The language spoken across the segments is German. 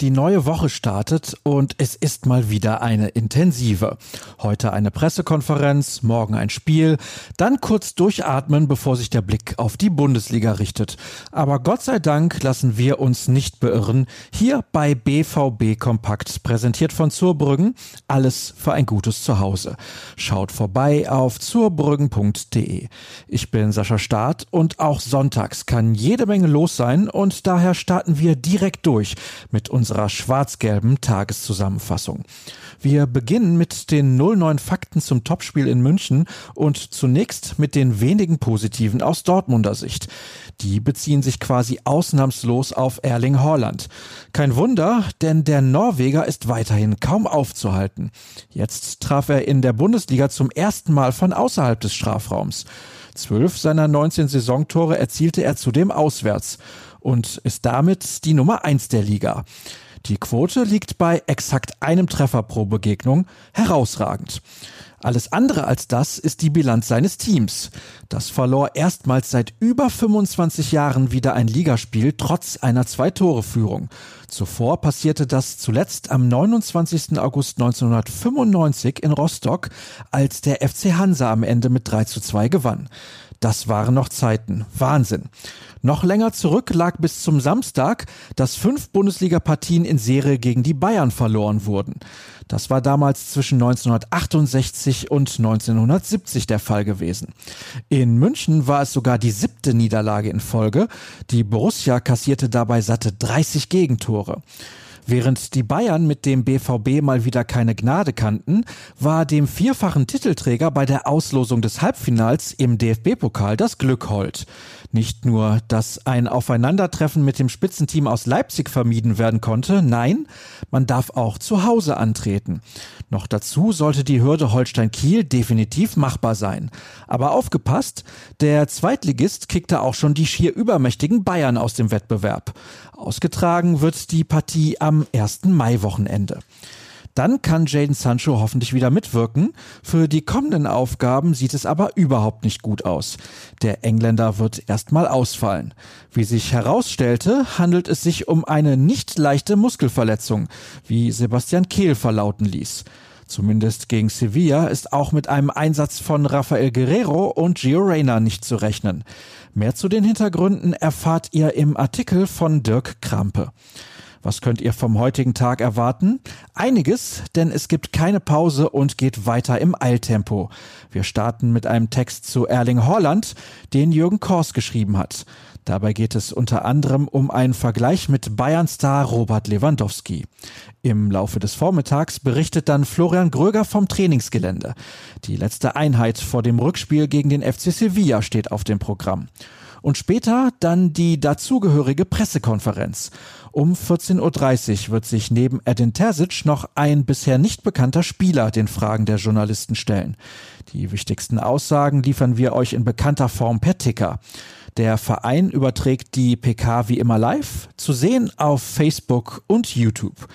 Die neue Woche startet und es ist mal wieder eine intensive. Heute eine Pressekonferenz, morgen ein Spiel, dann kurz durchatmen, bevor sich der Blick auf die Bundesliga richtet. Aber Gott sei Dank lassen wir uns nicht beirren. Hier bei BVB Kompakt, präsentiert von Zurbrüggen, alles für ein gutes Zuhause. Schaut vorbei auf zurbrüggen.de. Ich bin Sascha Staat und auch sonntags kann jede Menge los sein und daher starten wir direkt durch mit uns unserer schwarz-gelben Tageszusammenfassung. Wir beginnen mit den 09 Fakten zum Topspiel in München und zunächst mit den wenigen positiven aus Dortmunder Sicht. Die beziehen sich quasi ausnahmslos auf Erling Haaland. Kein Wunder, denn der Norweger ist weiterhin kaum aufzuhalten. Jetzt traf er in der Bundesliga zum ersten Mal von außerhalb des Strafraums. Zwölf seiner 19 Saisontore erzielte er zudem auswärts und ist damit die Nummer eins der Liga. Die Quote liegt bei exakt einem Treffer pro Begegnung, herausragend. Alles andere als das ist die Bilanz seines Teams. Das verlor erstmals seit über 25 Jahren wieder ein Ligaspiel trotz einer Zwei-Tore-Führung. Zuvor passierte das zuletzt am 29. August 1995 in Rostock, als der FC Hansa am Ende mit 3 zu 2 gewann. Das waren noch Zeiten. Wahnsinn. Noch länger zurück lag bis zum Samstag, dass fünf Bundesliga-Partien in Serie gegen die Bayern verloren wurden. Das war damals zwischen 1968 und 1970 der Fall gewesen. In München war es sogar die siebte Niederlage in Folge. Die Borussia kassierte dabei satte 30 Gegentore. Während die Bayern mit dem BVB mal wieder keine Gnade kannten, war dem vierfachen Titelträger bei der Auslosung des Halbfinals im DFB-Pokal das Glück hold. Nicht nur, dass ein Aufeinandertreffen mit dem Spitzenteam aus Leipzig vermieden werden konnte, nein, man darf auch zu Hause antreten. Noch dazu sollte die Hürde Holstein-Kiel definitiv machbar sein. Aber aufgepasst, der Zweitligist kickte auch schon die schier übermächtigen Bayern aus dem Wettbewerb. Ausgetragen wird die Partie am 1. Mai-Wochenende. Dann kann Jaden Sancho hoffentlich wieder mitwirken. Für die kommenden Aufgaben sieht es aber überhaupt nicht gut aus. Der Engländer wird erstmal ausfallen. Wie sich herausstellte, handelt es sich um eine nicht leichte Muskelverletzung, wie Sebastian Kehl verlauten ließ. Zumindest gegen Sevilla ist auch mit einem Einsatz von Rafael Guerrero und Gio Reyna nicht zu rechnen. Mehr zu den Hintergründen erfahrt ihr im Artikel von Dirk Krampe. Was könnt ihr vom heutigen Tag erwarten? Einiges, denn es gibt keine Pause und geht weiter im Eiltempo. Wir starten mit einem Text zu Erling Haaland, den Jürgen Kors geschrieben hat. Dabei geht es unter anderem um einen Vergleich mit Bayern-Star Robert Lewandowski. Im Laufe des Vormittags berichtet dann Florian Gröger vom Trainingsgelände. Die letzte Einheit vor dem Rückspiel gegen den FC Sevilla steht auf dem Programm und später dann die dazugehörige Pressekonferenz. Um 14.30 Uhr wird sich neben Edin Terzic noch ein bisher nicht bekannter Spieler den Fragen der Journalisten stellen. Die wichtigsten Aussagen liefern wir euch in bekannter Form per Ticker. Der Verein überträgt die PK wie immer live, zu sehen auf Facebook und YouTube.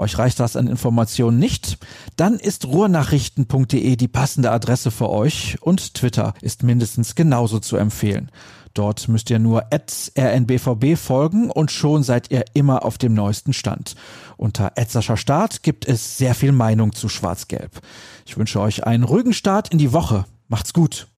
Euch reicht das an Informationen nicht? Dann ist ruhrnachrichten.de die passende Adresse für euch und Twitter ist mindestens genauso zu empfehlen. Dort müsst ihr nur rnbvb folgen und schon seid ihr immer auf dem neuesten Stand. Unter Etzerscher Start gibt es sehr viel Meinung zu Schwarz-Gelb. Ich wünsche euch einen ruhigen Start in die Woche. Macht's gut.